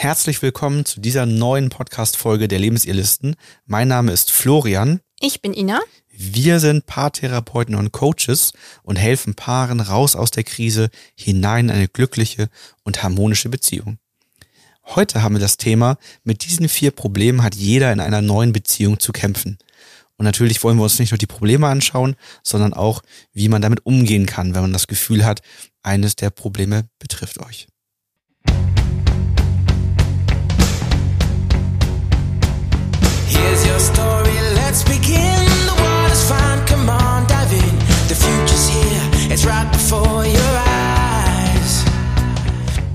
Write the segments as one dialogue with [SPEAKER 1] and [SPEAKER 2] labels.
[SPEAKER 1] Herzlich willkommen zu dieser neuen Podcast-Folge der Lebensirrlisten. Mein Name ist Florian.
[SPEAKER 2] Ich bin Ina.
[SPEAKER 1] Wir sind Paartherapeuten und Coaches und helfen Paaren raus aus der Krise hinein in eine glückliche und harmonische Beziehung. Heute haben wir das Thema, mit diesen vier Problemen hat jeder in einer neuen Beziehung zu kämpfen. Und natürlich wollen wir uns nicht nur die Probleme anschauen, sondern auch, wie man damit umgehen kann, wenn man das Gefühl hat, eines der Probleme betrifft euch.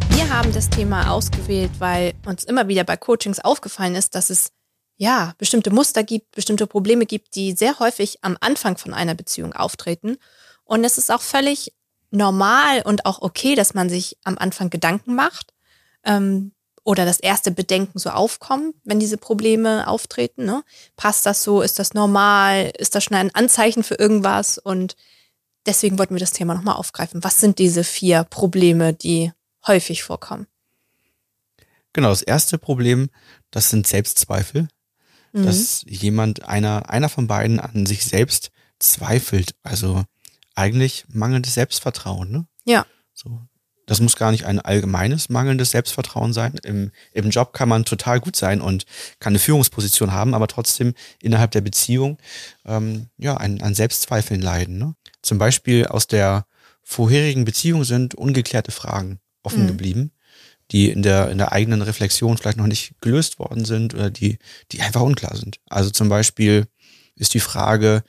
[SPEAKER 2] Wir haben das Thema ausgewählt, weil uns immer wieder bei Coachings aufgefallen ist, dass es ja bestimmte Muster gibt, bestimmte Probleme gibt, die sehr häufig am Anfang von einer Beziehung auftreten. Und es ist auch völlig normal und auch okay, dass man sich am Anfang Gedanken macht. Ähm, oder das erste Bedenken so aufkommen, wenn diese Probleme auftreten. Ne? Passt das so? Ist das normal? Ist das schon ein Anzeichen für irgendwas? Und deswegen wollten wir das Thema nochmal aufgreifen. Was sind diese vier Probleme, die häufig vorkommen?
[SPEAKER 1] Genau, das erste Problem, das sind Selbstzweifel. Mhm. Dass jemand, einer, einer von beiden an sich selbst zweifelt. Also eigentlich mangelndes Selbstvertrauen, ne?
[SPEAKER 2] Ja.
[SPEAKER 1] So, das muss gar nicht ein allgemeines mangelndes Selbstvertrauen sein. Im, Im Job kann man total gut sein und kann eine Führungsposition haben, aber trotzdem innerhalb der Beziehung ähm, ja, an, an Selbstzweifeln leiden. Ne? Zum Beispiel aus der vorherigen Beziehung sind ungeklärte Fragen offen mhm. geblieben, die in der, in der eigenen Reflexion vielleicht noch nicht gelöst worden sind oder die, die einfach unklar sind. Also zum Beispiel ist die Frage,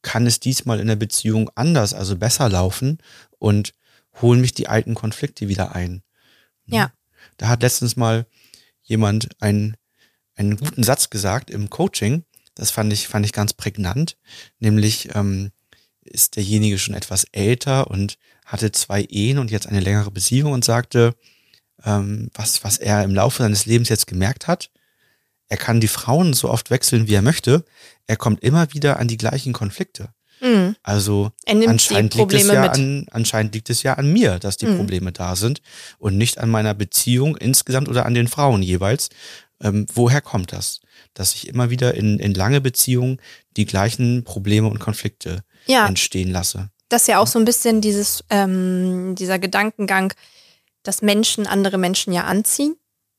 [SPEAKER 1] kann es diesmal in der Beziehung anders, also besser laufen? Und holen mich die alten Konflikte wieder ein.
[SPEAKER 2] Ja.
[SPEAKER 1] Da hat letztens mal jemand einen, einen guten Satz gesagt im Coaching. Das fand ich, fand ich ganz prägnant. Nämlich ähm, ist derjenige schon etwas älter und hatte zwei Ehen und jetzt eine längere Beziehung und sagte, ähm, was, was er im Laufe seines Lebens jetzt gemerkt hat. Er kann die Frauen so oft wechseln, wie er möchte. Er kommt immer wieder an die gleichen Konflikte. Mhm. Also anscheinend liegt, es ja an, anscheinend liegt es ja an mir, dass die mhm. Probleme da sind und nicht an meiner Beziehung insgesamt oder an den Frauen jeweils. Ähm, woher kommt das? Dass ich immer wieder in, in lange Beziehungen die gleichen Probleme und Konflikte ja. entstehen lasse.
[SPEAKER 2] Das ist ja auch so ein bisschen dieses, ähm, dieser Gedankengang, dass Menschen andere Menschen ja anziehen.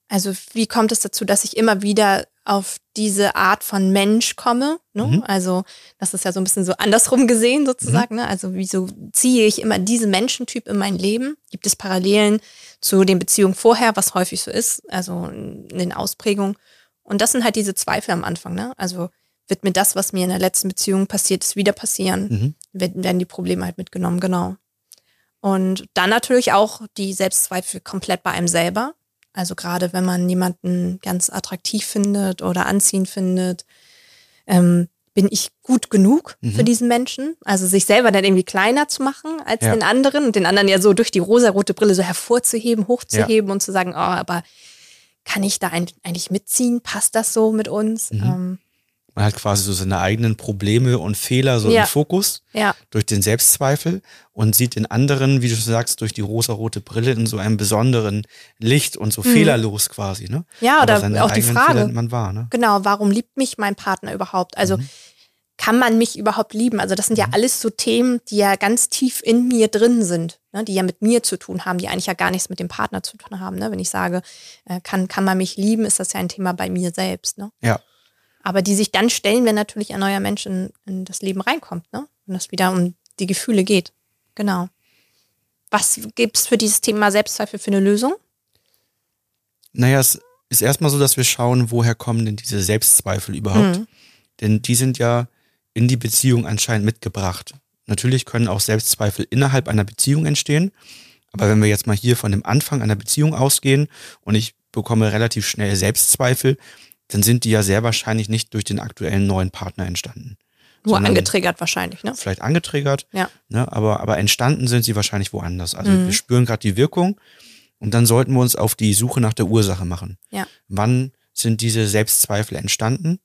[SPEAKER 2] Also wie kommt es dazu, dass ich immer wieder auf diese Art von Mensch komme. Ne? Mhm. Also das ist ja so ein bisschen so andersrum gesehen sozusagen. Mhm. Ne? Also wieso ziehe ich immer diesen Menschentyp in mein Leben? Gibt es Parallelen zu den Beziehungen vorher, was häufig so ist, also in den Ausprägungen. Und das sind halt diese Zweifel am Anfang. Ne? Also wird mir das, was mir in der letzten Beziehung passiert ist, wieder passieren? Mhm. Werden die Probleme halt mitgenommen, genau. Und dann natürlich auch die Selbstzweifel komplett bei einem selber. Also gerade wenn man jemanden ganz attraktiv findet oder anziehend findet, ähm, bin ich gut genug mhm. für diesen Menschen? Also sich selber dann irgendwie kleiner zu machen als ja. den anderen und den anderen ja so durch die rosarote Brille so hervorzuheben, hochzuheben ja. und zu sagen, oh, aber kann ich da eigentlich mitziehen? Passt das so mit uns? Mhm. Ähm,
[SPEAKER 1] man hat quasi so seine eigenen Probleme und Fehler so ja. im Fokus
[SPEAKER 2] ja.
[SPEAKER 1] durch den Selbstzweifel und sieht den anderen, wie du sagst, durch die rosarote Brille in so einem besonderen Licht und so mhm. fehlerlos quasi, ne?
[SPEAKER 2] Ja, oder auch die Frage,
[SPEAKER 1] man war, ne?
[SPEAKER 2] Genau, warum liebt mich mein Partner überhaupt? Also mhm. kann man mich überhaupt lieben? Also das sind ja mhm. alles so Themen, die ja ganz tief in mir drin sind, ne? die ja mit mir zu tun haben, die eigentlich ja gar nichts mit dem Partner zu tun haben. Ne? Wenn ich sage, äh, kann, kann man mich lieben, ist das ja ein Thema bei mir selbst. Ne?
[SPEAKER 1] Ja
[SPEAKER 2] aber die sich dann stellen, wenn natürlich ein neuer Mensch in, in das Leben reinkommt, ne? Und es wieder um die Gefühle geht. Genau. Was gibt es für dieses Thema Selbstzweifel für eine Lösung?
[SPEAKER 1] Naja, es ist erstmal so, dass wir schauen, woher kommen denn diese Selbstzweifel überhaupt? Mhm. Denn die sind ja in die Beziehung anscheinend mitgebracht. Natürlich können auch Selbstzweifel innerhalb einer Beziehung entstehen. Aber wenn wir jetzt mal hier von dem Anfang einer Beziehung ausgehen und ich bekomme relativ schnell Selbstzweifel, dann sind die ja sehr wahrscheinlich nicht durch den aktuellen neuen Partner entstanden.
[SPEAKER 2] Nur angetriggert wahrscheinlich, ne?
[SPEAKER 1] Vielleicht angetriggert,
[SPEAKER 2] ja.
[SPEAKER 1] ne? aber, aber entstanden sind sie wahrscheinlich woanders. Also mhm. wir spüren gerade die Wirkung und dann sollten wir uns auf die Suche nach der Ursache machen.
[SPEAKER 2] Ja.
[SPEAKER 1] Wann sind diese Selbstzweifel entstanden?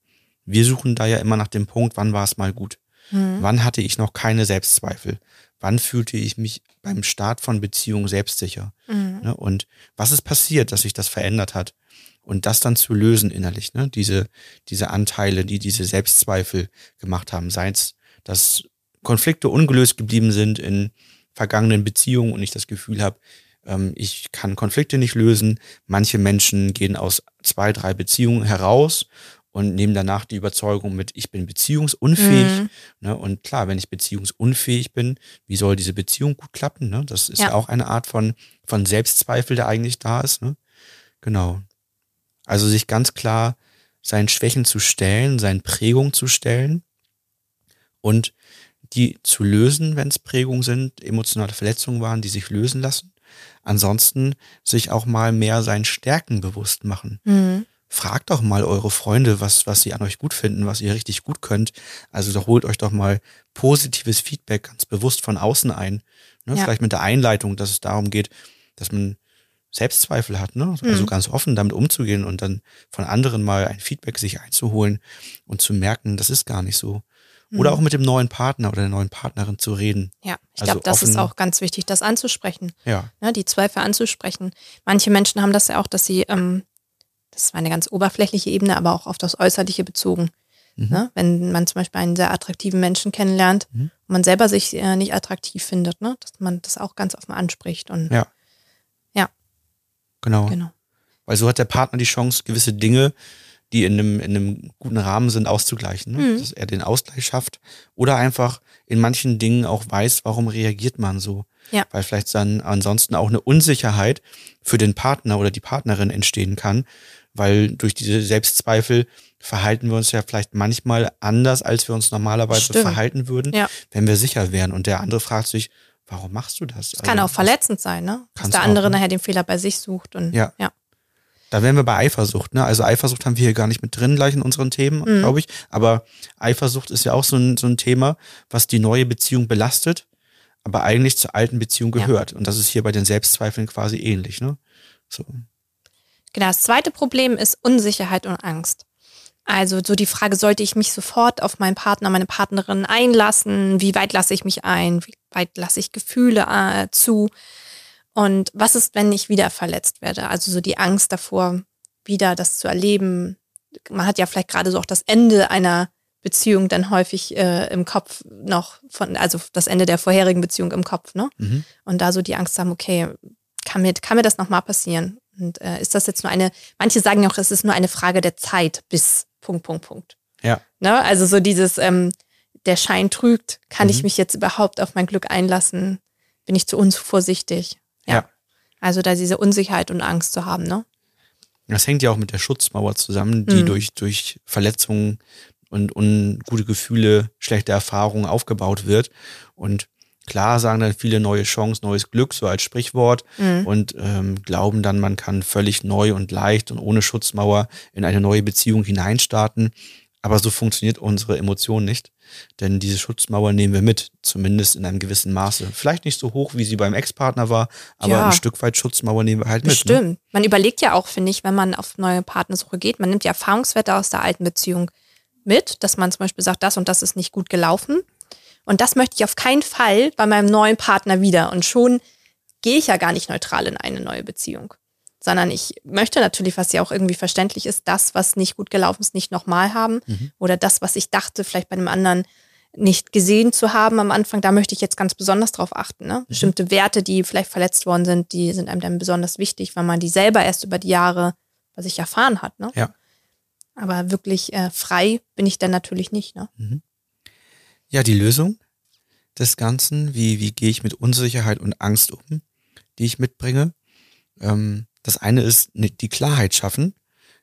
[SPEAKER 1] Wir suchen da ja immer nach dem Punkt, wann war es mal gut? Mhm. Wann hatte ich noch keine Selbstzweifel? wann fühlte ich mich beim Start von Beziehungen selbstsicher?
[SPEAKER 2] Mhm.
[SPEAKER 1] Ne? Und was ist passiert, dass sich das verändert hat? Und das dann zu lösen innerlich, ne? diese, diese Anteile, die diese Selbstzweifel gemacht haben, sei es, dass Konflikte ungelöst geblieben sind in vergangenen Beziehungen und ich das Gefühl habe, ähm, ich kann Konflikte nicht lösen. Manche Menschen gehen aus zwei, drei Beziehungen heraus und nehmen danach die Überzeugung mit, ich bin beziehungsunfähig.
[SPEAKER 2] Mhm.
[SPEAKER 1] Ne? Und klar, wenn ich beziehungsunfähig bin, wie soll diese Beziehung gut klappen? Ne? Das ist ja.
[SPEAKER 2] Ja.
[SPEAKER 1] auch eine Art von, von Selbstzweifel, der eigentlich da ist. Ne? Genau. Also sich ganz klar seinen Schwächen zu stellen, seinen Prägungen zu stellen und die zu lösen, wenn es Prägungen sind, emotionale Verletzungen waren, die sich lösen lassen. Ansonsten sich auch mal mehr seinen Stärken bewusst machen.
[SPEAKER 2] Mhm.
[SPEAKER 1] Fragt doch mal eure Freunde, was, was sie an euch gut finden, was ihr richtig gut könnt. Also doch holt euch doch mal positives Feedback ganz bewusst von außen ein. Ne?
[SPEAKER 2] Ja.
[SPEAKER 1] Vielleicht mit der Einleitung, dass es darum geht, dass man Selbstzweifel hat, ne? Also
[SPEAKER 2] Mhm.
[SPEAKER 1] ganz offen damit umzugehen und dann von anderen mal ein Feedback sich einzuholen und zu merken, das ist gar nicht so. Oder
[SPEAKER 2] Mhm.
[SPEAKER 1] auch mit dem neuen Partner oder der neuen Partnerin zu reden.
[SPEAKER 2] Ja, ich
[SPEAKER 1] Also
[SPEAKER 2] glaube, das ist
[SPEAKER 1] offen-
[SPEAKER 2] auch ganz wichtig, das anzusprechen.
[SPEAKER 1] Ja.
[SPEAKER 2] ne, die Zweifel anzusprechen. Manche Menschen haben das ja auch, dass sie, ähm, das ist eine ganz oberflächliche Ebene, aber auch auf das Äußerliche bezogen.
[SPEAKER 1] Mhm.
[SPEAKER 2] Ne? Wenn man zum Beispiel einen sehr attraktiven Menschen kennenlernt
[SPEAKER 1] Mhm.
[SPEAKER 2] und man selber sich äh, nicht attraktiv findet, ne? dass man das auch ganz offen anspricht. Und
[SPEAKER 1] Ja. Genau.
[SPEAKER 2] genau.
[SPEAKER 1] Weil so hat der Partner die Chance, gewisse Dinge, die in einem, in einem guten Rahmen sind, auszugleichen. Ne?
[SPEAKER 2] Mhm.
[SPEAKER 1] Dass er den Ausgleich schafft. Oder einfach in manchen Dingen auch weiß, warum reagiert man so.
[SPEAKER 2] Ja.
[SPEAKER 1] Weil vielleicht dann ansonsten auch eine Unsicherheit für den Partner oder die Partnerin entstehen kann. Weil durch diese Selbstzweifel verhalten wir uns ja vielleicht manchmal anders, als wir uns normalerweise
[SPEAKER 2] Stimmt.
[SPEAKER 1] verhalten würden,
[SPEAKER 2] Ja.
[SPEAKER 1] wenn wir sicher wären. Und der andere fragt sich, warum machst du das?
[SPEAKER 2] Es kann
[SPEAKER 1] Also,
[SPEAKER 2] auch verletzend sein, ne? Dass der
[SPEAKER 1] auch,
[SPEAKER 2] andere
[SPEAKER 1] ne?
[SPEAKER 2] nachher den Fehler bei sich sucht. Und
[SPEAKER 1] Ja.
[SPEAKER 2] ja.
[SPEAKER 1] Da wären wir bei Eifersucht, ne? Also Eifersucht haben wir hier gar nicht mit drin, gleich in unseren Themen,
[SPEAKER 2] Mhm.
[SPEAKER 1] glaube ich. Aber Eifersucht ist ja auch so ein, so ein Thema, was die neue Beziehung belastet, aber eigentlich zur alten Beziehung
[SPEAKER 2] Ja.
[SPEAKER 1] gehört. Und das ist hier bei den Selbstzweifeln quasi ähnlich, ne? So.
[SPEAKER 2] Genau, das zweite Problem ist Unsicherheit und Angst. Also so die Frage, sollte ich mich sofort auf meinen Partner, meine Partnerin einlassen? Wie weit lasse ich mich ein? Wie weit lasse ich Gefühle äh, zu? Und was ist, wenn ich wieder verletzt werde? Also so die Angst davor, wieder das zu erleben. Man hat ja vielleicht gerade so auch das Ende einer Beziehung dann häufig äh, im Kopf noch von, also das Ende der vorherigen Beziehung im Kopf, ne?
[SPEAKER 1] Mhm.
[SPEAKER 2] und da so die Angst haben, okay, kann mir, kann mir das nochmal passieren? Und äh, ist das jetzt nur eine, manche sagen ja auch, es ist nur eine Frage der Zeit bis Punkt, Punkt, Punkt.
[SPEAKER 1] Ja.
[SPEAKER 2] Ne? Also so dieses, ähm, der Schein trügt, kann ich
[SPEAKER 1] Mhm.
[SPEAKER 2] mich jetzt überhaupt auf mein Glück einlassen? Bin ich zu unvorsichtig?
[SPEAKER 1] Ja.
[SPEAKER 2] Also da diese Unsicherheit und Angst zu haben, ne?
[SPEAKER 1] Das hängt ja auch mit der Schutzmauer zusammen, die
[SPEAKER 2] Mhm.
[SPEAKER 1] durch, durch Verletzungen und ungute Gefühle, schlechte Erfahrungen aufgebaut wird. Und klar sagen dann viele neue Chance, neues Glück, so als Sprichwort.
[SPEAKER 2] Mhm.
[SPEAKER 1] und ähm, glauben dann, man kann völlig neu und leicht und ohne Schutzmauer in eine neue Beziehung hineinstarten. Aber so funktioniert unsere Emotion nicht. Denn diese Schutzmauer nehmen wir mit, zumindest in einem gewissen Maße. Vielleicht nicht so hoch, wie sie beim Ex-Partner war, aber
[SPEAKER 2] Ja.
[SPEAKER 1] ein Stück weit Schutzmauer nehmen wir halt mit. Ne?
[SPEAKER 2] Bestimmt. Man überlegt ja auch, finde ich, wenn man auf neue Partnersuche geht, man nimmt ja Erfahrungswerte aus der alten Beziehung mit, dass man zum Beispiel sagt, das und das ist nicht gut gelaufen. Und das möchte ich auf keinen Fall bei meinem neuen Partner wieder. Und schon gehe ich ja gar nicht neutral in eine neue Beziehung. Sondern ich möchte natürlich, was ja auch irgendwie verständlich ist, das, was nicht gut gelaufen ist, nicht nochmal haben.
[SPEAKER 1] Mhm.
[SPEAKER 2] Oder das, was ich dachte, vielleicht bei einem anderen nicht gesehen zu haben am Anfang, da möchte ich jetzt ganz besonders drauf achten.
[SPEAKER 1] Mhm.
[SPEAKER 2] Ne? Bestimmte Werte, die vielleicht verletzt worden sind, die sind einem dann besonders wichtig, weil man die selber erst über die Jahre bei sich erfahren hat. Ne?
[SPEAKER 1] Ja.
[SPEAKER 2] Aber wirklich äh, frei bin ich dann natürlich nicht. Ne?
[SPEAKER 1] Ja, die Lösung des Ganzen, wie, wie gehe ich mit Unsicherheit und Angst um, die ich mitbringe. Ähm, das eine ist ne- die Klarheit schaffen.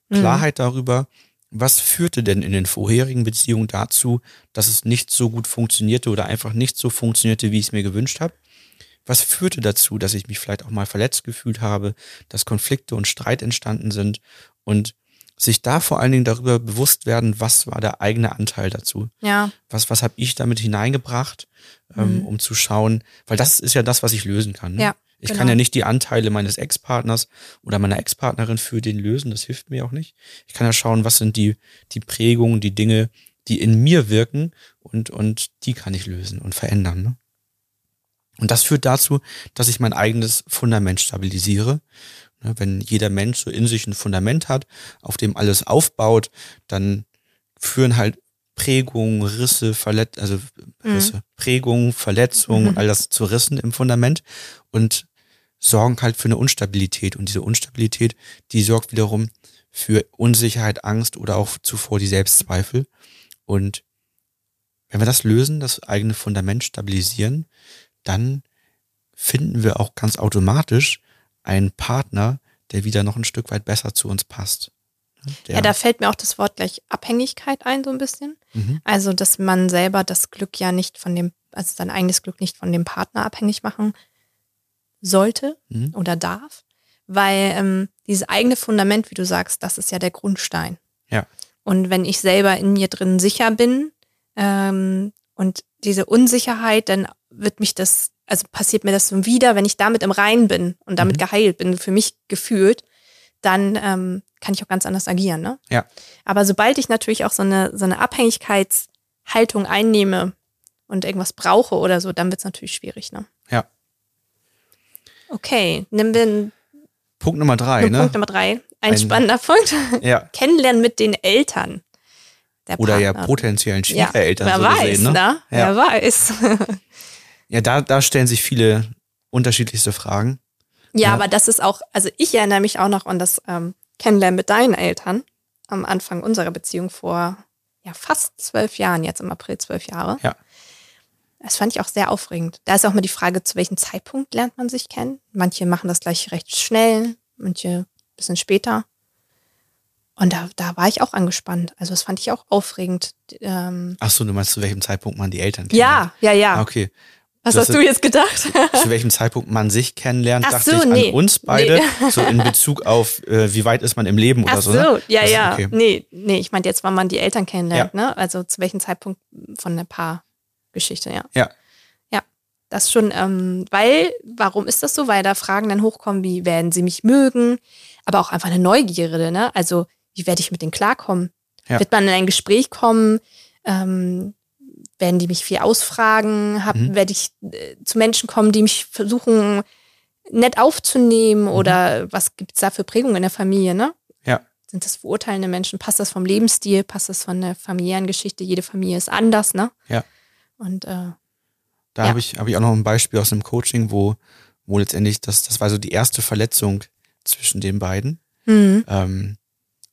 [SPEAKER 2] Mhm.
[SPEAKER 1] Klarheit darüber, was führte denn in den vorherigen Beziehungen dazu, dass es nicht so gut funktionierte oder einfach nicht so funktionierte, wie ich es mir gewünscht habe. Was führte dazu, dass ich mich vielleicht auch mal verletzt gefühlt habe, dass Konflikte und Streit entstanden sind und sich da vor allen Dingen darüber bewusst werden, was war der eigene Anteil dazu
[SPEAKER 2] Ja,
[SPEAKER 1] was, was habe ich damit hineingebracht, ähm,
[SPEAKER 2] Mhm.
[SPEAKER 1] um zu schauen, weil das ist ja das, was ich lösen kann. Ne?
[SPEAKER 2] Ja,
[SPEAKER 1] ich
[SPEAKER 2] genau.
[SPEAKER 1] kann ja nicht die Anteile meines Ex-Partners oder meiner Ex-Partnerin für den lösen, das hilft mir auch nicht. Ich kann ja schauen, was sind die, die Prägungen, die Dinge, die in mir wirken und, und die kann ich lösen und verändern. Ne? Und das führt dazu, dass ich mein eigenes Fundament stabilisiere. Ne, Wenn jeder Mensch so in sich ein Fundament hat, auf dem alles aufbaut, dann führen halt Prägungen, Risse, Verlet also Risse, Prägungen, Verletzungen und all das zu Rissen im Fundament und sorgen halt für eine Unstabilität. Und diese Unstabilität, die sorgt wiederum für Unsicherheit, Angst oder auch zuvor die Selbstzweifel. Und wenn wir das lösen, das eigene Fundament stabilisieren, dann finden wir auch ganz automatisch einen Partner, der wieder noch ein Stück weit besser zu uns passt. Der,
[SPEAKER 2] Ja, da fällt mir auch das Wort gleich Abhängigkeit ein, so ein bisschen.
[SPEAKER 1] Mhm.
[SPEAKER 2] Also, dass man selber das Glück ja nicht von dem, also sein eigenes Glück nicht von dem Partner abhängig machen sollte
[SPEAKER 1] Mhm.
[SPEAKER 2] oder darf. Weil ähm, dieses eigene Fundament, wie du sagst, das ist ja der Grundstein.
[SPEAKER 1] Ja.
[SPEAKER 2] Und wenn ich selber in mir drin sicher bin ähm, und diese Unsicherheit, dann wird mich das, also passiert mir das so wieder, wenn ich damit im Rein bin und damit
[SPEAKER 1] Mhm.
[SPEAKER 2] geheilt bin, für mich gefühlt, dann ähm, kann ich auch ganz anders agieren. Ne?
[SPEAKER 1] Ja.
[SPEAKER 2] Aber sobald ich natürlich auch so eine, so eine Abhängigkeitshaltung einnehme und irgendwas brauche oder so, dann wird es natürlich schwierig. Ne?
[SPEAKER 1] Ja.
[SPEAKER 2] Okay, nehmen wir einen
[SPEAKER 1] Punkt Nummer drei, ne?
[SPEAKER 2] Punkt Nummer drei. Ein,
[SPEAKER 1] Ein-
[SPEAKER 2] spannender Punkt.
[SPEAKER 1] Ja.
[SPEAKER 2] Kennenlernen mit den Eltern. Der
[SPEAKER 1] Oder ja potenziellen
[SPEAKER 2] Ja,
[SPEAKER 1] Schwiegereltern
[SPEAKER 2] wer
[SPEAKER 1] so
[SPEAKER 2] weiß,
[SPEAKER 1] gesehen, ne?
[SPEAKER 2] ne?
[SPEAKER 1] Ja.
[SPEAKER 2] Wer weiß.
[SPEAKER 1] Ja, da, da stellen sich viele unterschiedlichste Fragen.
[SPEAKER 2] Ja,
[SPEAKER 1] Ja.
[SPEAKER 2] aber das ist auch, also ich erinnere mich auch noch an das ähm, Kennenlernen mit deinen Eltern am Anfang unserer Beziehung vor ja fast zwölf Jahren, jetzt im April zwölf Jahre.
[SPEAKER 1] Ja.
[SPEAKER 2] Das fand ich auch sehr aufregend. Da ist auch mal die Frage, zu welchem Zeitpunkt lernt man sich kennen. Manche machen das gleich recht schnell, manche ein bisschen später. Und da, da war ich auch angespannt. Also das fand ich auch aufregend. Ähm,
[SPEAKER 1] Ach so, du meinst, zu welchem Zeitpunkt man die Eltern
[SPEAKER 2] ja, ja, ja.
[SPEAKER 1] Ah, okay.
[SPEAKER 2] Was
[SPEAKER 1] das
[SPEAKER 2] hast du jetzt gedacht?
[SPEAKER 1] Zu welchem Zeitpunkt man sich kennenlernt,
[SPEAKER 2] Ach
[SPEAKER 1] dachte
[SPEAKER 2] so,
[SPEAKER 1] ich
[SPEAKER 2] nee.
[SPEAKER 1] an uns beide, so in Bezug auf, äh, wie weit ist man im Leben oder
[SPEAKER 2] Ach
[SPEAKER 1] so.
[SPEAKER 2] so,
[SPEAKER 1] ne?
[SPEAKER 2] ja,
[SPEAKER 1] Das-
[SPEAKER 2] ja.
[SPEAKER 1] Okay.
[SPEAKER 2] Nee, nee, ich meinte jetzt, wann man die Eltern kennenlernt, ne? Also zu welchem Zeitpunkt von der Paargeschichte, ja.
[SPEAKER 1] Ja.
[SPEAKER 2] Ja. Das schon, ähm, weil, warum ist das so? Weil da Fragen dann hochkommen, wie werden sie mich mögen, aber auch einfach eine Neugierde, ne? Also, wie werde ich mit denen klarkommen?
[SPEAKER 1] Ja.
[SPEAKER 2] Wird man in ein Gespräch kommen? Ähm, werden die mich viel ausfragen? Hab,
[SPEAKER 1] Mhm.
[SPEAKER 2] Werde ich äh, zu Menschen kommen, die mich versuchen, nett aufzunehmen?
[SPEAKER 1] Mhm.
[SPEAKER 2] Oder was gibt es da für Prägungen in der Familie, ne?
[SPEAKER 1] Ja.
[SPEAKER 2] Sind das verurteilende Menschen? Passt das vom Lebensstil? Passt das von der familiären Geschichte? Jede Familie ist anders, ne?
[SPEAKER 1] Ja.
[SPEAKER 2] Und äh,
[SPEAKER 1] Da
[SPEAKER 2] Ja.
[SPEAKER 1] habe ich, hab ich auch noch ein Beispiel aus dem Coaching, wo, wo letztendlich, das, das war so die erste Verletzung zwischen den beiden.
[SPEAKER 2] hm,
[SPEAKER 1] Ähm,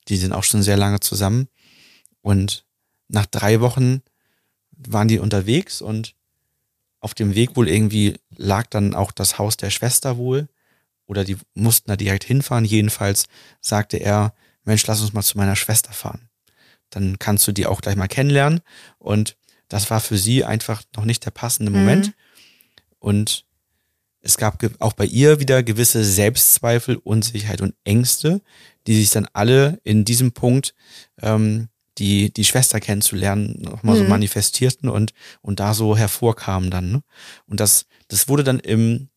[SPEAKER 1] die sind auch schon sehr lange zusammen. Und nach drei Wochen waren die unterwegs und auf dem Weg wohl irgendwie lag dann auch das Haus der Schwester wohl. Oder die mussten da direkt hinfahren. Jedenfalls sagte er, Mensch, lass uns mal zu meiner Schwester fahren. Dann kannst du die auch gleich mal kennenlernen. Und das war für sie einfach noch nicht der passende Moment.
[SPEAKER 2] Mhm.
[SPEAKER 1] Und es gab auch bei ihr wieder gewisse Selbstzweifel, Unsicherheit und Ängste, die sich dann alle in diesem Punkt, ähm, die, die Schwester kennenzulernen, nochmal so
[SPEAKER 2] Mhm.
[SPEAKER 1] manifestierten und, und da so hervorkamen dann. Ne? Und das, das wurde dann im,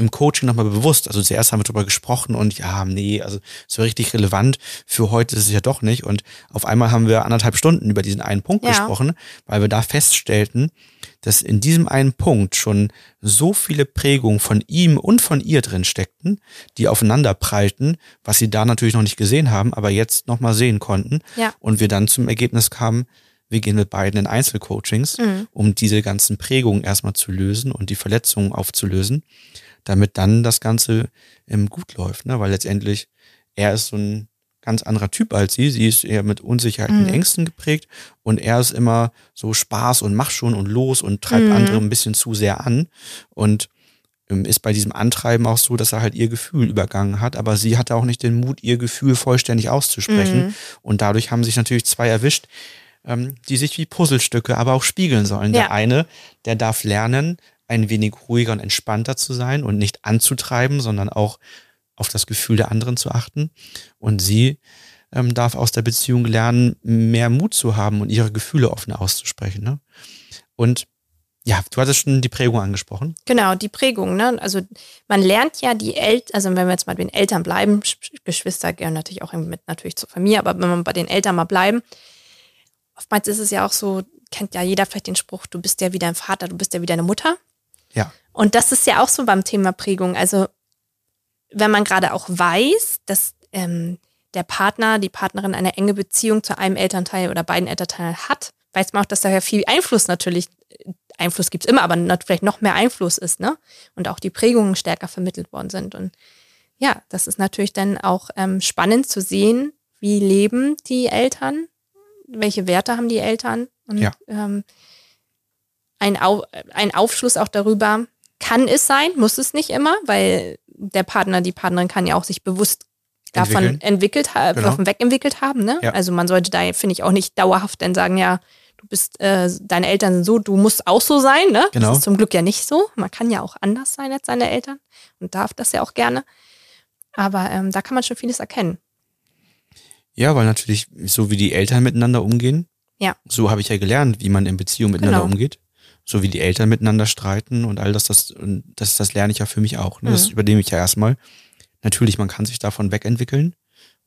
[SPEAKER 1] im Coaching nochmal bewusst. Also zuerst haben wir drüber gesprochen und ja, nee, also so richtig relevant für heute ist es ja doch nicht. Und auf einmal haben wir anderthalb Stunden über diesen einen Punkt
[SPEAKER 2] Ja.
[SPEAKER 1] gesprochen, weil wir da feststellten, dass in diesem einen Punkt schon so viele Prägungen von ihm und von ihr drin steckten, die aufeinander prallten, was sie da natürlich noch nicht gesehen haben, aber jetzt nochmal sehen konnten.
[SPEAKER 2] Ja.
[SPEAKER 1] Und wir dann zum Ergebnis kamen, wir gehen mit beiden in Einzelcoachings,
[SPEAKER 2] Mhm.
[SPEAKER 1] um diese ganzen Prägungen erstmal zu lösen und die Verletzungen aufzulösen, damit dann das Ganze ähm, gut läuft. Ne? Weil letztendlich er ist so ein ganz anderer Typ als sie. Sie ist eher mit Unsicherheiten,
[SPEAKER 2] Mhm.
[SPEAKER 1] Ängsten geprägt und er ist immer so Spaß und mach schon und los und treibt
[SPEAKER 2] Mhm.
[SPEAKER 1] andere ein bisschen zu sehr an und ähm, ist bei diesem Antreiben auch so, dass er halt ihr Gefühl übergangen hat, aber sie hatte auch nicht den Mut, ihr Gefühl vollständig auszusprechen
[SPEAKER 2] Mhm.
[SPEAKER 1] und dadurch haben sich natürlich zwei erwischt, ähm, die sich wie Puzzlestücke aber auch spiegeln sollen.
[SPEAKER 2] Ja.
[SPEAKER 1] Der eine, der darf lernen, ein wenig ruhiger und entspannter zu sein und nicht anzutreiben, sondern auch auf das Gefühl der anderen zu achten. Und sie ähm, darf aus der Beziehung lernen, mehr Mut zu haben und ihre Gefühle offen auszusprechen. Ne? Und ja, du hattest schon die Prägung angesprochen.
[SPEAKER 2] Genau, die Prägung, ne? Also man lernt ja die Eltern, also wenn wir jetzt mal bei den Eltern bleiben, Sch- Geschwister gehören natürlich auch mit natürlich zur Familie, aber wenn wir bei den Eltern mal bleiben, oftmals ist es ja auch so, kennt ja jeder vielleicht den Spruch, du bist ja wie dein Vater, du bist ja wie deine Mutter.
[SPEAKER 1] Ja.
[SPEAKER 2] Und das ist ja auch so beim Thema Prägung. Also wenn man gerade auch weiß, dass ähm, der Partner, die Partnerin eine enge Beziehung zu einem Elternteil oder beiden Elternteilen hat, weiß man auch, dass daher viel Einfluss natürlich, Einfluss gibt's immer, aber vielleicht noch mehr Einfluss ist, ne? Und auch die Prägungen stärker vermittelt worden sind. Und ja, das ist natürlich dann auch ähm, spannend zu sehen, wie leben die Eltern, welche Werte haben die Eltern und
[SPEAKER 1] Ja.
[SPEAKER 2] ähm, ein, Au ein Aufschluss auch darüber, kann es sein, muss es nicht immer, weil der Partner, die Partnerin kann ja auch sich bewusst davon
[SPEAKER 1] Entwickeln.
[SPEAKER 2] entwickelt haben,
[SPEAKER 1] Genau.
[SPEAKER 2] davon wegentwickelt haben. Ne?
[SPEAKER 1] Ja.
[SPEAKER 2] Also man sollte da, finde ich, auch nicht dauerhaft dann sagen, ja, du bist, äh, deine Eltern sind so, du musst auch so sein. Ne?
[SPEAKER 1] Genau.
[SPEAKER 2] Das ist zum Glück ja nicht so. Man kann ja auch anders sein als seine Eltern und darf das ja auch gerne. Aber ähm, da kann man schon vieles erkennen.
[SPEAKER 1] Ja, weil natürlich, so wie die Eltern miteinander umgehen,
[SPEAKER 2] Ja.
[SPEAKER 1] so habe ich ja gelernt, wie man in Beziehung miteinander
[SPEAKER 2] Genau.
[SPEAKER 1] umgeht. So wie die Eltern miteinander streiten und all das, das, und das, das lerne ich ja für mich auch. Ne? Das
[SPEAKER 2] Mhm.
[SPEAKER 1] übernehme ich ja erstmal. Natürlich, man kann sich davon wegentwickeln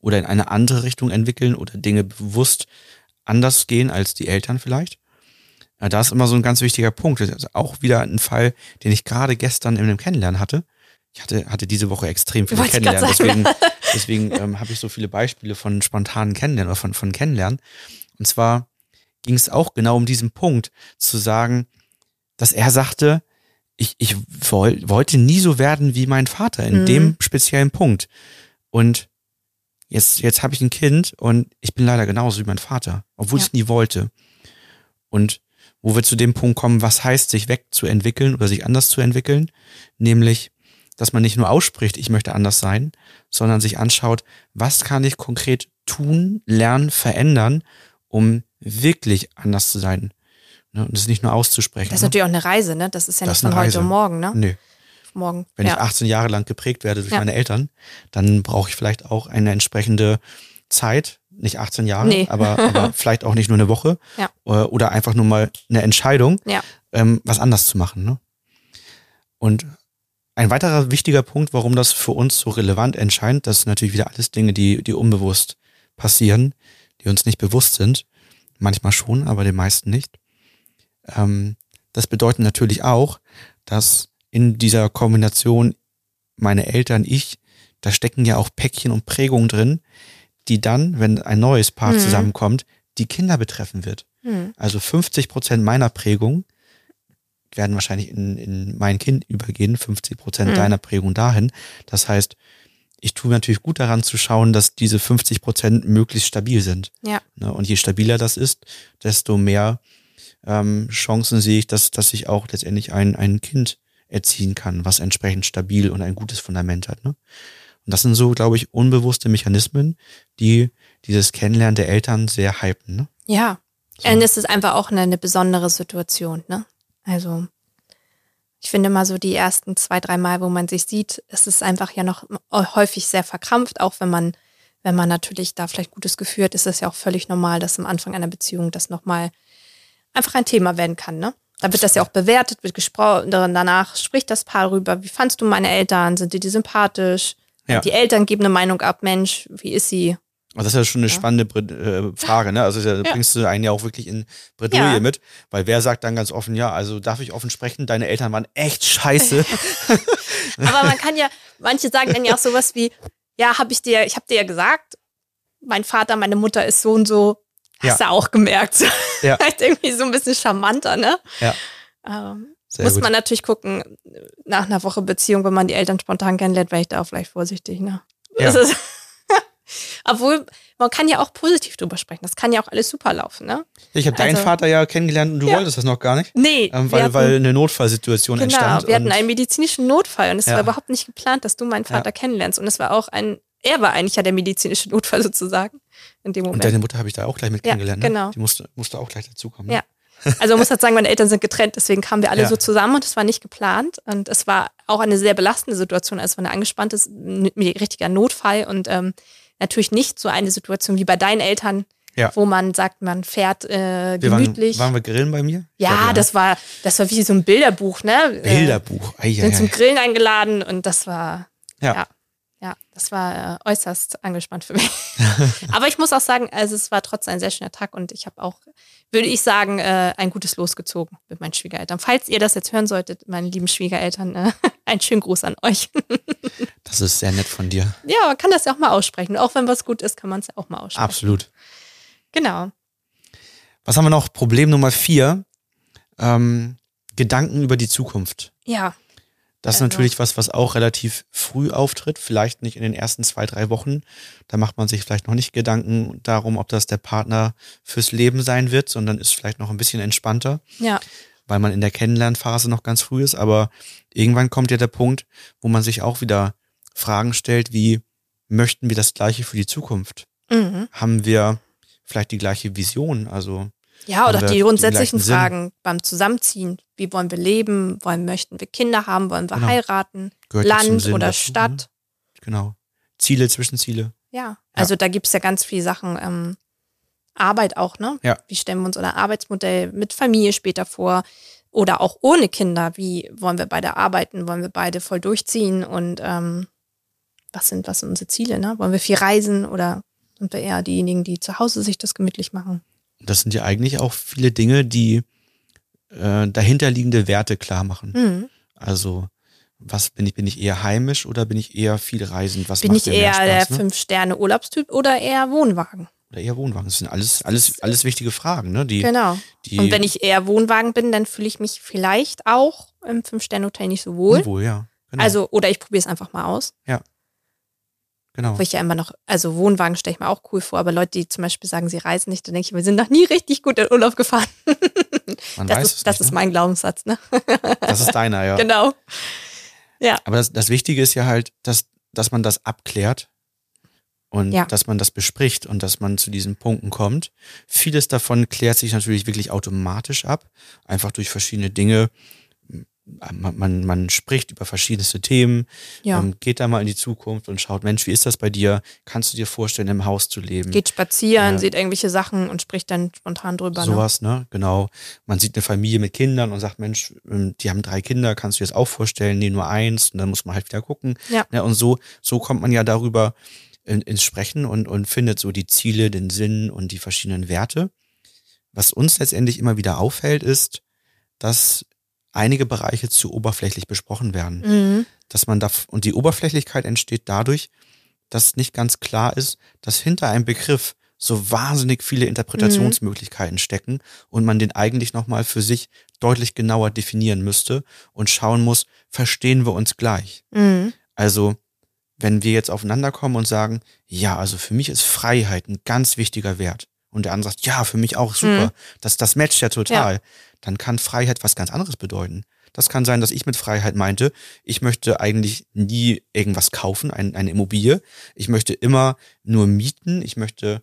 [SPEAKER 1] oder in eine andere Richtung entwickeln oder Dinge bewusst anders gehen als die Eltern vielleicht. Ja, da ist immer so ein ganz wichtiger Punkt. Das ist auch wieder ein Fall, den ich gerade gestern in einem Kennenlernen hatte. Ich hatte, hatte diese Woche extrem viele Kennenlernen. Deswegen, deswegen ähm, habe ich so viele Beispiele von spontanen Kennenlernen oder von, von Kennenlernen. Und zwar ging es auch genau um diesen Punkt, zu sagen, dass er sagte, ich, ich woll, wollte nie so werden wie mein Vater in
[SPEAKER 2] Mhm.
[SPEAKER 1] dem speziellen Punkt. Und jetzt, jetzt habe ich ein Kind und ich bin leider genauso wie mein Vater, obwohl
[SPEAKER 2] Ja.
[SPEAKER 1] ich es nie wollte. Und wo wir zu dem Punkt kommen, was heißt, sich wegzuentwickeln oder sich anders zu entwickeln, nämlich, dass man nicht nur ausspricht, ich möchte anders sein, sondern sich anschaut, was kann ich konkret tun, lernen, verändern, um wirklich anders zu sein. Ne? Und das nicht nur auszusprechen.
[SPEAKER 2] Das ist
[SPEAKER 1] ne?
[SPEAKER 2] natürlich auch eine Reise, ne? Das ist ja
[SPEAKER 1] Das
[SPEAKER 2] nicht
[SPEAKER 1] ist
[SPEAKER 2] von heute und morgen, ne?
[SPEAKER 1] Nö.
[SPEAKER 2] Morgen.
[SPEAKER 1] Wenn
[SPEAKER 2] ja.
[SPEAKER 1] ich 18 Jahre lang geprägt werde durch
[SPEAKER 2] Ja.
[SPEAKER 1] meine Eltern, dann brauche ich vielleicht auch eine entsprechende Zeit, nicht 18 Jahre,
[SPEAKER 2] Nee.
[SPEAKER 1] aber, aber vielleicht auch nicht nur eine Woche
[SPEAKER 2] Ja.
[SPEAKER 1] oder, oder einfach nur mal eine Entscheidung,
[SPEAKER 2] Ja.
[SPEAKER 1] ähm, was anders zu machen. Ne? Und ein weiterer wichtiger Punkt, warum das für uns so relevant erscheint, das sind natürlich wieder alles Dinge, die, die unbewusst passieren, die uns nicht bewusst sind. Manchmal schon, aber den meisten nicht. Ähm, das bedeutet natürlich auch, dass in dieser Kombination meine Eltern, ich, da stecken ja auch Päckchen und Prägungen drin, die dann, wenn ein neues Paar
[SPEAKER 2] Mhm.
[SPEAKER 1] zusammenkommt, die Kinder betreffen wird.
[SPEAKER 2] Hm.
[SPEAKER 1] Also 50 Prozent meiner Prägung werden wahrscheinlich in, in mein Kind übergehen, 50 Prozent
[SPEAKER 2] Mhm.
[SPEAKER 1] deiner Prägung dahin. Das heißt, ich tue natürlich gut daran zu schauen, dass diese 50 Prozent möglichst stabil sind.
[SPEAKER 2] Ja.
[SPEAKER 1] Ne? Und je stabiler das ist, desto mehr ähm, Chancen sehe ich, dass, dass ich auch letztendlich ein, ein Kind erziehen kann, was entsprechend stabil und ein gutes Fundament hat. Ne? Und das sind so, glaube ich, unbewusste Mechanismen, die dieses Kennenlernen der Eltern sehr hypen. Ne?
[SPEAKER 2] Ja.
[SPEAKER 1] So.
[SPEAKER 2] Und es ist einfach auch eine, eine besondere Situation, ne? Also, ich finde mal so die ersten zwei, drei Mal, wo man sich sieht, es ist einfach ja noch häufig sehr verkrampft, auch wenn man, wenn man natürlich da vielleicht Gutes Gefühl hat, ist es ja auch völlig normal, dass am Anfang einer Beziehung das nochmal einfach ein Thema werden kann, ne? Da wird das ja auch bewertet, wird gesprochen, danach spricht das Paar rüber, wie fandst du meine Eltern, sind dir die sympathisch?
[SPEAKER 1] Ja.
[SPEAKER 2] Die Eltern geben eine Meinung ab, Mensch, wie ist sie?
[SPEAKER 1] Also das ist ja schon eine
[SPEAKER 2] Ja.
[SPEAKER 1] spannende äh, Frage, ne? Also da
[SPEAKER 2] Ja.
[SPEAKER 1] bringst du einen ja auch wirklich in Bredouille
[SPEAKER 2] Ja.
[SPEAKER 1] mit, weil wer sagt dann ganz offen, ja, also darf ich offen sprechen, deine Eltern waren echt scheiße.
[SPEAKER 2] Aber man kann ja, manche sagen dann ja auch sowas wie, ja, habe ich dir, ich habe dir ja gesagt, mein Vater, meine Mutter ist so und so, hast du auch gemerkt.
[SPEAKER 1] Ja.
[SPEAKER 2] Vielleicht irgendwie so ein bisschen charmanter, ne?
[SPEAKER 1] Ja.
[SPEAKER 2] Ähm, muss
[SPEAKER 1] gut.
[SPEAKER 2] man natürlich gucken, nach einer Woche Beziehung, wenn man die Eltern spontan kennenlernt, wäre ich da auch vielleicht vorsichtig, ne?
[SPEAKER 1] Ja.
[SPEAKER 2] Ist, obwohl, man kann ja auch positiv drüber sprechen. Das kann ja auch alles super laufen, ne?
[SPEAKER 1] Ich habe deinen
[SPEAKER 2] Also-
[SPEAKER 1] Vater ja kennengelernt und du
[SPEAKER 2] Ja.
[SPEAKER 1] wolltest das noch gar nicht,
[SPEAKER 2] Nee,
[SPEAKER 1] ähm, weil,
[SPEAKER 2] hatten-
[SPEAKER 1] weil eine Notfallsituation
[SPEAKER 2] Genau,
[SPEAKER 1] entstand.
[SPEAKER 2] wir hatten einen medizinischen Notfall und es
[SPEAKER 1] Ja.
[SPEAKER 2] war überhaupt nicht geplant, dass du meinen Vater
[SPEAKER 1] Ja.
[SPEAKER 2] kennenlernst. Und es war auch ein, er war eigentlich ja der medizinische Notfall sozusagen in dem
[SPEAKER 1] und
[SPEAKER 2] Moment.
[SPEAKER 1] deine Mutter habe ich da auch gleich mit
[SPEAKER 2] Ja,
[SPEAKER 1] kennengelernt. Ne?
[SPEAKER 2] genau.
[SPEAKER 1] Die musste, musste auch gleich dazukommen.
[SPEAKER 2] Ja. Also man muss halt sagen, meine Eltern sind getrennt, deswegen kamen wir alle
[SPEAKER 1] Ja.
[SPEAKER 2] so zusammen und es war nicht geplant. Und es war auch eine sehr belastende Situation. Also es war eine angespannte, n- richtiger Notfall und ähm, natürlich nicht so eine Situation wie bei deinen Eltern,
[SPEAKER 1] Ja.
[SPEAKER 2] wo man sagt, man fährt äh,
[SPEAKER 1] Wir waren,
[SPEAKER 2] gemütlich.
[SPEAKER 1] waren wir grillen bei mir?
[SPEAKER 2] Ja,
[SPEAKER 1] glaub,
[SPEAKER 2] das war, das war wie so ein Bilderbuch, ne? Äh,
[SPEAKER 1] Bilderbuch. Ei,
[SPEAKER 2] sind zum. Grillen eingeladen und das war,
[SPEAKER 1] Ja.
[SPEAKER 2] Ja. Das war äh, äußerst angespannt für mich. Aber ich muss auch sagen, also es war trotzdem ein sehr schöner Tag und ich habe auch, würde ich sagen, äh, ein gutes Los gezogen mit meinen Schwiegereltern. Falls ihr das jetzt hören solltet, meine lieben Schwiegereltern, äh, einen schönen Gruß an euch.
[SPEAKER 1] Das ist sehr nett von dir.
[SPEAKER 2] ja, man kann das ja auch mal aussprechen. Auch wenn was gut ist, kann man es ja auch mal aussprechen.
[SPEAKER 1] Absolut.
[SPEAKER 2] Genau.
[SPEAKER 1] Was haben wir noch? Problem Nummer vier. Ähm, Gedanken über die Zukunft.
[SPEAKER 2] Ja,
[SPEAKER 1] Das ist
[SPEAKER 2] Also-
[SPEAKER 1] natürlich was, was auch relativ früh auftritt, vielleicht nicht in den ersten zwei, drei Wochen. Da macht man sich vielleicht noch nicht Gedanken darum, ob das der Partner fürs Leben sein wird, sondern ist vielleicht noch ein bisschen entspannter,
[SPEAKER 2] ja,
[SPEAKER 1] weil man in der Kennenlernphase noch ganz früh ist. Aber irgendwann kommt ja der Punkt, wo man sich auch wieder Fragen stellt, wie möchten wir das Gleiche für die Zukunft?
[SPEAKER 2] mhm.
[SPEAKER 1] Haben wir vielleicht die gleiche Vision? Also
[SPEAKER 2] ja, oder die grundsätzlichen
[SPEAKER 1] Sinn?
[SPEAKER 2] Fragen beim Zusammenziehen. Wie wollen wir leben? Wollen, möchten wir Kinder haben? Wollen wir
[SPEAKER 1] Genau.
[SPEAKER 2] heiraten?
[SPEAKER 1] gehört
[SPEAKER 2] Land oder
[SPEAKER 1] dazu,
[SPEAKER 2] Stadt?
[SPEAKER 1] Ne? Genau. Ziele, Zwischenziele.
[SPEAKER 2] Ja, also da gibt es ja ganz viele Sachen. Ähm, Arbeit auch, ne?
[SPEAKER 1] Ja.
[SPEAKER 2] Wie stellen wir uns unser Arbeitsmodell mit Familie später vor? Oder auch ohne Kinder. Wie wollen wir beide arbeiten? Wollen wir beide voll durchziehen? Und ähm, was sind, was sind unsere Ziele? Ne? Wollen wir viel reisen oder sind wir eher diejenigen, die zu Hause sich das gemütlich machen?
[SPEAKER 1] Das sind ja eigentlich auch viele Dinge, die äh, dahinterliegende Werte klar machen.
[SPEAKER 2] Mhm.
[SPEAKER 1] Also, was bin ich? Bin ich eher heimisch oder bin ich eher viel reisend? Was
[SPEAKER 2] Bin
[SPEAKER 1] macht
[SPEAKER 2] ich eher
[SPEAKER 1] Spaß,
[SPEAKER 2] der
[SPEAKER 1] ne?
[SPEAKER 2] Fünf-Sterne-Urlaubstyp oder eher Wohnwagen?
[SPEAKER 1] Oder eher Wohnwagen? Das sind alles, alles, alles wichtige Fragen, ne? Die,
[SPEAKER 2] Genau.
[SPEAKER 1] die
[SPEAKER 2] Und wenn ich eher Wohnwagen bin, dann fühle ich mich vielleicht auch im Fünf-Sterne-Hotel nicht so wohl.
[SPEAKER 1] Unwohl, ja. Genau.
[SPEAKER 2] Also, oder ich probiere es einfach mal aus.
[SPEAKER 1] Genau.
[SPEAKER 2] Wo ich ja immer noch, also Wohnwagen stelle ich mir auch cool vor, aber Leute, die zum Beispiel sagen, sie reisen nicht, dann denke ich, wir sind noch nie richtig gut in Urlaub gefahren.
[SPEAKER 1] Man
[SPEAKER 2] Das,
[SPEAKER 1] weiß
[SPEAKER 2] ist,
[SPEAKER 1] es
[SPEAKER 2] das
[SPEAKER 1] nicht,
[SPEAKER 2] ist
[SPEAKER 1] ne?
[SPEAKER 2] mein Glaubenssatz, ne?
[SPEAKER 1] Das ist deiner, ja.
[SPEAKER 2] Genau.
[SPEAKER 1] Aber das, das Wichtige ist ja halt, dass, dass man das abklärt und
[SPEAKER 2] Ja.
[SPEAKER 1] dass man das bespricht und dass man zu diesen Punkten kommt. Vieles davon klärt sich natürlich wirklich automatisch ab, einfach durch verschiedene Dinge. Man, man, man spricht über verschiedenste Themen,
[SPEAKER 2] Ja.
[SPEAKER 1] ähm, geht da mal in die Zukunft und schaut, Mensch, wie ist das bei dir? Kannst du dir vorstellen, im Haus zu leben?
[SPEAKER 2] Geht spazieren,
[SPEAKER 1] Ja.
[SPEAKER 2] sieht irgendwelche Sachen und spricht dann spontan drüber. Ne?
[SPEAKER 1] Sowas, ne? Genau. Man sieht eine Familie mit Kindern und sagt, Mensch, ähm, die haben drei Kinder, kannst du dir das auch vorstellen? Nee, nur eins. Und dann muss man halt wieder gucken.
[SPEAKER 2] Ja.
[SPEAKER 1] Ne? Und so, so kommt man ja darüber in, ins Sprechen und, und findet so die Ziele, den Sinn und die verschiedenen Werte. Was uns letztendlich immer wieder auffällt, ist, dass einige Bereiche zu oberflächlich besprochen werden
[SPEAKER 2] Mhm.
[SPEAKER 1] dass man da und die Oberflächlichkeit entsteht dadurch, dass nicht ganz klar ist, dass hinter einem Begriff so wahnsinnig viele Interpretationsmöglichkeiten stecken und man den eigentlich nochmal für sich deutlich genauer definieren müsste und schauen muss, verstehen wir uns gleich?
[SPEAKER 2] Mhm.
[SPEAKER 1] Also, wenn wir jetzt aufeinander kommen und sagen, ja, also für mich ist Freiheit ein ganz wichtiger Wert und der andere sagt, ja, für mich auch super,
[SPEAKER 2] Mhm.
[SPEAKER 1] das, das matcht ja total, dann kann Freiheit was ganz anderes bedeuten. Das kann sein, dass ich mit Freiheit meinte, ich möchte eigentlich nie irgendwas kaufen, ein, eine Immobilie. Ich möchte immer nur mieten. Ich möchte,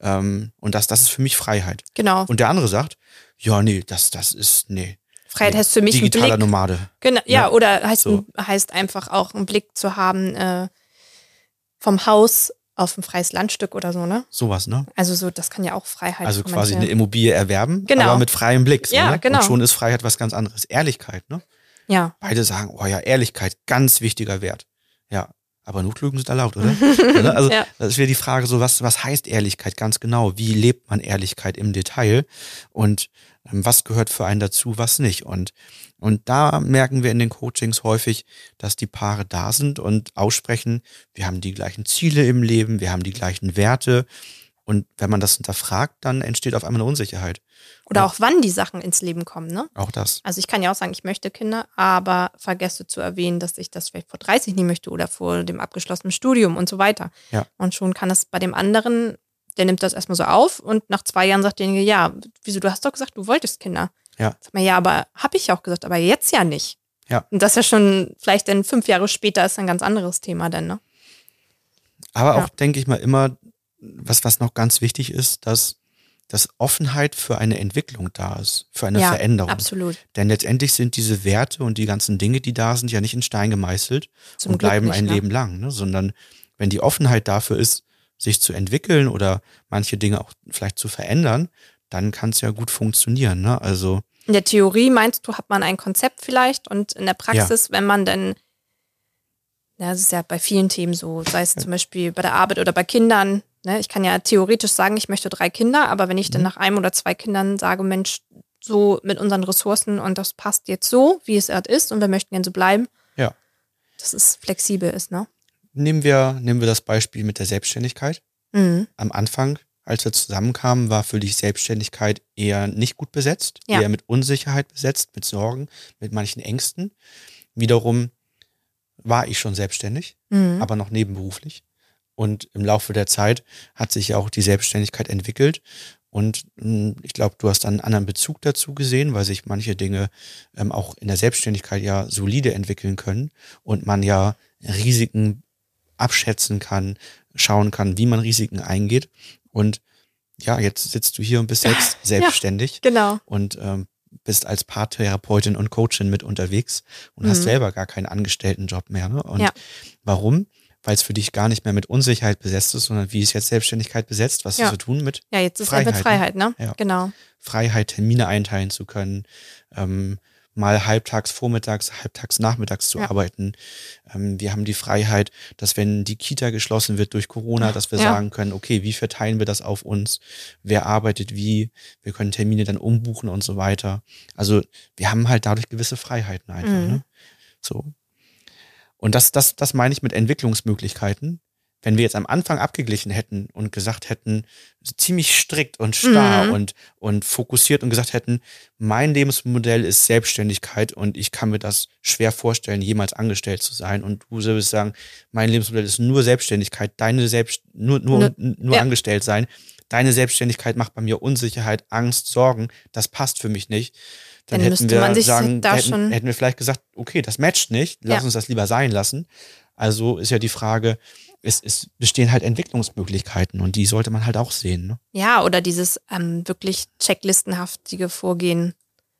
[SPEAKER 1] ähm, und das, das ist für mich Freiheit.
[SPEAKER 2] Genau.
[SPEAKER 1] Und der andere sagt, ja, nee, das, das ist, nee.
[SPEAKER 2] Freiheit
[SPEAKER 1] nee,
[SPEAKER 2] heißt für mich ein
[SPEAKER 1] digitaler
[SPEAKER 2] Blick.
[SPEAKER 1] Nomade.
[SPEAKER 2] Genau, ja,
[SPEAKER 1] Ja,
[SPEAKER 2] oder heißt,
[SPEAKER 1] so.
[SPEAKER 2] heißt einfach auch einen Blick zu haben äh, vom Haus auf ein freies Landstück oder so, ne?
[SPEAKER 1] Sowas, ne?
[SPEAKER 2] Also so, das kann ja auch Freiheit
[SPEAKER 1] Also quasi
[SPEAKER 2] manche-
[SPEAKER 1] eine Immobilie erwerben,
[SPEAKER 2] Genau.
[SPEAKER 1] aber mit freiem Blick. So,
[SPEAKER 2] Ja,
[SPEAKER 1] ne?
[SPEAKER 2] genau.
[SPEAKER 1] Und schon ist Freiheit was ganz anderes. Ehrlichkeit, ne?
[SPEAKER 2] Ja,
[SPEAKER 1] Beide sagen, oh ja, Ehrlichkeit, ganz wichtiger Wert. Ja, aber Notlügen sind erlaubt, oder? Also
[SPEAKER 2] Ja.
[SPEAKER 1] das ist wieder die Frage, so was, was heißt Ehrlichkeit ganz genau? Wie lebt man Ehrlichkeit im Detail? Und was gehört für einen dazu, was nicht? Und, und da merken wir in den Coachings häufig, dass die Paare da sind und aussprechen, wir haben die gleichen Ziele im Leben, wir haben die gleichen Werte. Und wenn man das hinterfragt, dann entsteht auf einmal eine Unsicherheit.
[SPEAKER 2] oder auch wann die Sachen ins Leben kommen, ne?
[SPEAKER 1] Auch das.
[SPEAKER 2] Also ich kann ja auch sagen, ich möchte Kinder, aber vergesse zu erwähnen, dass ich das vielleicht vor 30 nie möchte oder vor dem abgeschlossenen Studium und so weiter.
[SPEAKER 1] Ja.
[SPEAKER 2] Und schon kann das bei dem anderen, der nimmt das erstmal so auf und nach zwei Jahren sagt derjenige, ja, wieso, du hast doch gesagt, du wolltest Kinder.
[SPEAKER 1] Ja.
[SPEAKER 2] Sag mal, ja, aber habe ich ja auch gesagt, aber jetzt ja nicht.
[SPEAKER 1] Ja.
[SPEAKER 2] Und das ja schon, vielleicht dann fünf Jahre später ist ein ganz anderes Thema dann, ne?
[SPEAKER 1] Aber
[SPEAKER 2] Ja.
[SPEAKER 1] auch, denke ich mal, immer, was, was noch ganz wichtig ist, dass, dass Offenheit für eine Entwicklung da ist, für eine
[SPEAKER 2] ja,
[SPEAKER 1] Veränderung.
[SPEAKER 2] absolut.
[SPEAKER 1] Denn letztendlich sind diese Werte und die ganzen Dinge, die da sind, ja nicht in Stein gemeißelt
[SPEAKER 2] Zum
[SPEAKER 1] und
[SPEAKER 2] Glück
[SPEAKER 1] bleiben
[SPEAKER 2] nicht,
[SPEAKER 1] ein
[SPEAKER 2] ne?
[SPEAKER 1] Leben lang, ne? sondern wenn die Offenheit dafür ist, sich zu entwickeln oder manche Dinge auch vielleicht zu verändern, dann kann es ja gut funktionieren. Ne? Also
[SPEAKER 2] In der Theorie meinst du, hat man ein Konzept vielleicht und in der Praxis, wenn man dann Ja, das ist ja bei vielen Themen so, sei es zum Beispiel bei der Arbeit oder bei Kindern. Ne? Ich kann ja theoretisch sagen, ich möchte drei Kinder, aber wenn ich dann nach einem oder zwei Kindern sage, Mensch, so mit unseren Ressourcen und das passt jetzt so, wie es gerade ist und wir möchten gerne so bleiben,
[SPEAKER 1] Ja.
[SPEAKER 2] dass es flexibel ist, ne?
[SPEAKER 1] Nehmen wir, nehmen wir das Beispiel mit der Selbstständigkeit.
[SPEAKER 2] Mhm.
[SPEAKER 1] Am Anfang, als wir zusammenkamen, war für dich Selbstständigkeit eher nicht gut besetzt,
[SPEAKER 2] Ja.
[SPEAKER 1] eher mit Unsicherheit besetzt, mit Sorgen, mit manchen Ängsten. Wiederum war ich schon selbstständig,
[SPEAKER 2] Mhm.
[SPEAKER 1] aber noch nebenberuflich. Und im Laufe der Zeit hat sich ja auch die Selbstständigkeit entwickelt. Und mh, ich glaube, du hast einen anderen Bezug dazu gesehen, weil sich manche Dinge ähm, auch in der Selbstständigkeit ja solide entwickeln können und man ja Risiken abschätzen kann, schauen kann, wie man Risiken eingeht. Und ja, jetzt sitzt du hier und bist jetzt selbstständig
[SPEAKER 2] Genau.
[SPEAKER 1] und ähm, bist als Paartherapeutin und Coachin mit unterwegs und hast
[SPEAKER 2] Mhm.
[SPEAKER 1] selber gar keinen Angestelltenjob mehr. Ne? Und
[SPEAKER 2] Ja.
[SPEAKER 1] warum? Weil es für dich gar nicht mehr mit Unsicherheit besetzt ist, sondern wie ist jetzt Selbstständigkeit besetzt? Was
[SPEAKER 2] Ja.
[SPEAKER 1] zu tun mit
[SPEAKER 2] Ja, jetzt ist es mit
[SPEAKER 1] Freiheit,
[SPEAKER 2] Freiheit, ne?
[SPEAKER 1] Ja.
[SPEAKER 2] Genau.
[SPEAKER 1] Freiheit, Termine einteilen zu können, ähm, mal halbtags vormittags, halbtags nachmittags zu
[SPEAKER 2] Ja.
[SPEAKER 1] arbeiten. Ähm, wir haben die Freiheit, dass wenn die Kita geschlossen wird durch Corona, dass wir
[SPEAKER 2] Ja.
[SPEAKER 1] sagen können, okay, wie verteilen wir das auf uns? Wer arbeitet wie? Wir können Termine dann umbuchen und so weiter. Also wir haben halt dadurch gewisse Freiheiten einfach.
[SPEAKER 2] Mhm.
[SPEAKER 1] Ne? So. Und das, das, das meine ich mit Entwicklungsmöglichkeiten. Wenn wir jetzt am Anfang abgeglichen hätten und gesagt hätten, ziemlich strikt und starr
[SPEAKER 2] Mhm.
[SPEAKER 1] und, und fokussiert und gesagt hätten, mein Lebensmodell ist Selbstständigkeit und ich kann mir das schwer vorstellen, jemals angestellt zu sein. Und du würdest sagen, mein Lebensmodell ist nur Selbstständigkeit, deine Selbst, nur, nur,
[SPEAKER 2] Nur-
[SPEAKER 1] nur
[SPEAKER 2] ja.
[SPEAKER 1] angestellt sein. Deine Selbstständigkeit macht bei mir Unsicherheit, Angst, Sorgen. Das passt für mich nicht. Dann,
[SPEAKER 2] Dann
[SPEAKER 1] hätten
[SPEAKER 2] müsste
[SPEAKER 1] wir
[SPEAKER 2] man sich
[SPEAKER 1] sagen, hätten, hätten wir vielleicht gesagt, okay, das matcht nicht, lass
[SPEAKER 2] Ja.
[SPEAKER 1] uns das lieber sein lassen. Also ist ja die Frage, es, es bestehen halt Entwicklungsmöglichkeiten und die sollte man halt auch sehen. Ne?
[SPEAKER 2] Ja, oder dieses ähm, wirklich checklistenhaftige Vorgehen,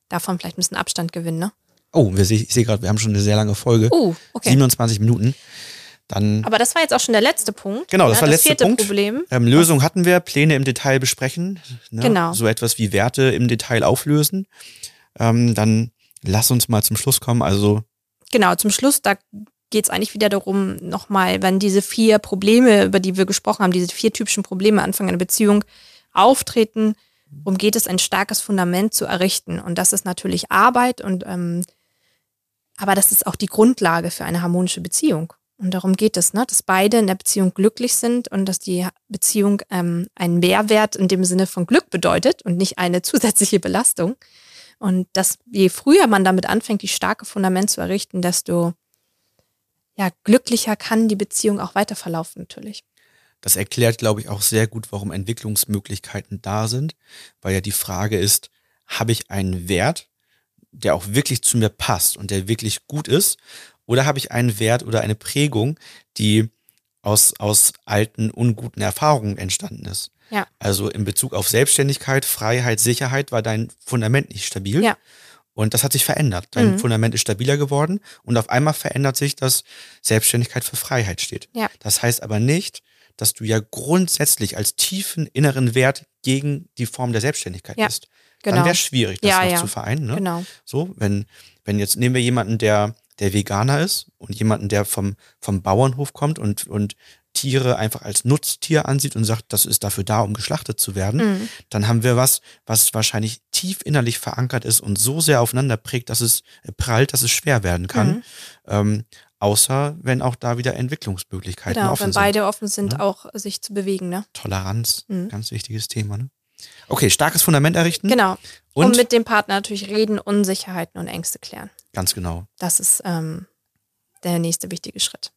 [SPEAKER 2] davon vielleicht ein bisschen Abstand gewinnen, ne?
[SPEAKER 1] Oh, wir, ich sehe gerade, wir haben schon eine sehr lange Folge,
[SPEAKER 2] Uh, okay.
[SPEAKER 1] 27 Minuten. Dann,
[SPEAKER 2] Aber das war jetzt auch schon der letzte Punkt.
[SPEAKER 1] genau, das
[SPEAKER 2] ne?
[SPEAKER 1] war der letzte
[SPEAKER 2] vierte
[SPEAKER 1] Punkt.
[SPEAKER 2] Problem.
[SPEAKER 1] Ähm, Lösung hatten wir, Pläne im Detail besprechen. Ne?
[SPEAKER 2] Genau.
[SPEAKER 1] So etwas wie Werte im Detail auflösen. Ähm, dann lass uns mal zum Schluss kommen. Also
[SPEAKER 2] Genau, zum Schluss, da geht es eigentlich wieder darum, nochmal, wenn diese vier Probleme, über die wir gesprochen haben, diese vier typischen Probleme Anfang einer Beziehung auftreten, um geht es, ein starkes Fundament zu errichten. Und das ist natürlich Arbeit und ähm, aber das ist auch die Grundlage für eine harmonische Beziehung. Und darum geht es, ne? dass beide in der Beziehung glücklich sind und dass die Beziehung ähm, einen Mehrwert in dem Sinne von Glück bedeutet und nicht eine zusätzliche Belastung. Und dass je früher man damit anfängt, die starke Fundament zu errichten, desto ja, glücklicher kann die Beziehung auch weiter verlaufen natürlich.
[SPEAKER 1] Das erklärt, glaube ich, auch sehr gut, warum Entwicklungsmöglichkeiten da sind, weil ja die Frage ist, habe ich einen Wert, der auch wirklich zu mir passt und der wirklich gut ist, oder habe ich einen Wert oder eine Prägung, die aus, aus alten, unguten Erfahrungen entstanden ist?
[SPEAKER 2] Ja.
[SPEAKER 1] Also in Bezug auf Selbstständigkeit, Freiheit, Sicherheit war dein Fundament nicht stabil.
[SPEAKER 2] Ja.
[SPEAKER 1] Und das hat sich verändert. Dein
[SPEAKER 2] Mhm.
[SPEAKER 1] Fundament ist stabiler geworden und auf einmal verändert sich, dass Selbstständigkeit für Freiheit steht.
[SPEAKER 2] Ja.
[SPEAKER 1] Das heißt aber nicht, dass du ja grundsätzlich als tiefen inneren Wert gegen die Form der Selbstständigkeit
[SPEAKER 2] Ja,
[SPEAKER 1] bist.
[SPEAKER 2] Genau.
[SPEAKER 1] Dann wäre es schwierig, das
[SPEAKER 2] Ja,
[SPEAKER 1] noch
[SPEAKER 2] ja.
[SPEAKER 1] zu vereinen. Ne?
[SPEAKER 2] Genau.
[SPEAKER 1] So, wenn, wenn jetzt nehmen wir jemanden, der, der Veganer ist und jemanden, der vom, vom Bauernhof kommt und, und Tiere einfach als Nutztier ansieht und sagt, das ist dafür da, um geschlachtet zu werden,
[SPEAKER 2] Mhm.
[SPEAKER 1] dann haben wir was, was wahrscheinlich tief innerlich verankert ist und so sehr aufeinander prägt, dass es äh, prallt, dass es schwer werden kann.
[SPEAKER 2] Mhm.
[SPEAKER 1] Ähm, außer wenn auch da wieder Entwicklungsmöglichkeiten
[SPEAKER 2] Genau,
[SPEAKER 1] offen
[SPEAKER 2] wenn
[SPEAKER 1] sind.
[SPEAKER 2] beide offen sind,
[SPEAKER 1] Ne?
[SPEAKER 2] auch sich zu bewegen, ne?
[SPEAKER 1] Toleranz,
[SPEAKER 2] Mhm.
[SPEAKER 1] ganz wichtiges Thema. Ne? Okay, starkes Fundament errichten.
[SPEAKER 2] Genau.
[SPEAKER 1] Und,
[SPEAKER 2] Und, mit dem Partner natürlich reden, Unsicherheiten und Ängste klären.
[SPEAKER 1] ganz genau.
[SPEAKER 2] Das ist ähm, der nächste wichtige Schritt.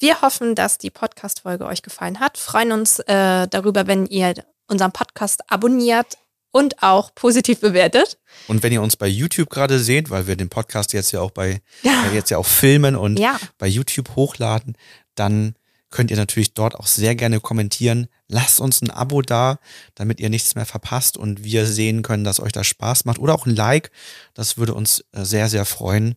[SPEAKER 2] Wir hoffen, dass die Podcast-Folge euch gefallen hat. Freuen uns äh, darüber, wenn ihr unseren Podcast abonniert und auch positiv bewertet.
[SPEAKER 1] Und wenn ihr uns bei YouTube gerade seht, weil wir den Podcast jetzt ja auch bei äh, jetzt ja auch filmen und
[SPEAKER 2] Ja,
[SPEAKER 1] bei YouTube hochladen, dann könnt ihr natürlich dort auch sehr gerne kommentieren. Lasst uns ein Abo da, damit ihr nichts mehr verpasst und wir sehen können, dass euch das Spaß macht. Oder auch ein Like. Das würde uns äh, sehr, sehr freuen.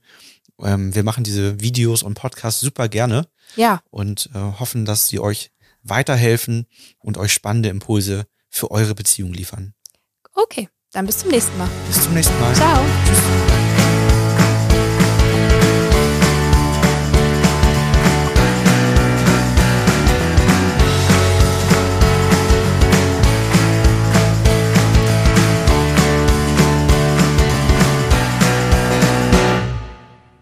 [SPEAKER 1] Ähm, wir machen diese Videos und Podcasts super gerne
[SPEAKER 2] ja,
[SPEAKER 1] und äh, hoffen, dass sie euch weiterhelfen und euch spannende Impulse für eure Beziehung liefern.
[SPEAKER 2] okay. Dann bis zum nächsten Mal.
[SPEAKER 1] Bis zum nächsten Mal.
[SPEAKER 2] Ciao.
[SPEAKER 1] Tschüss.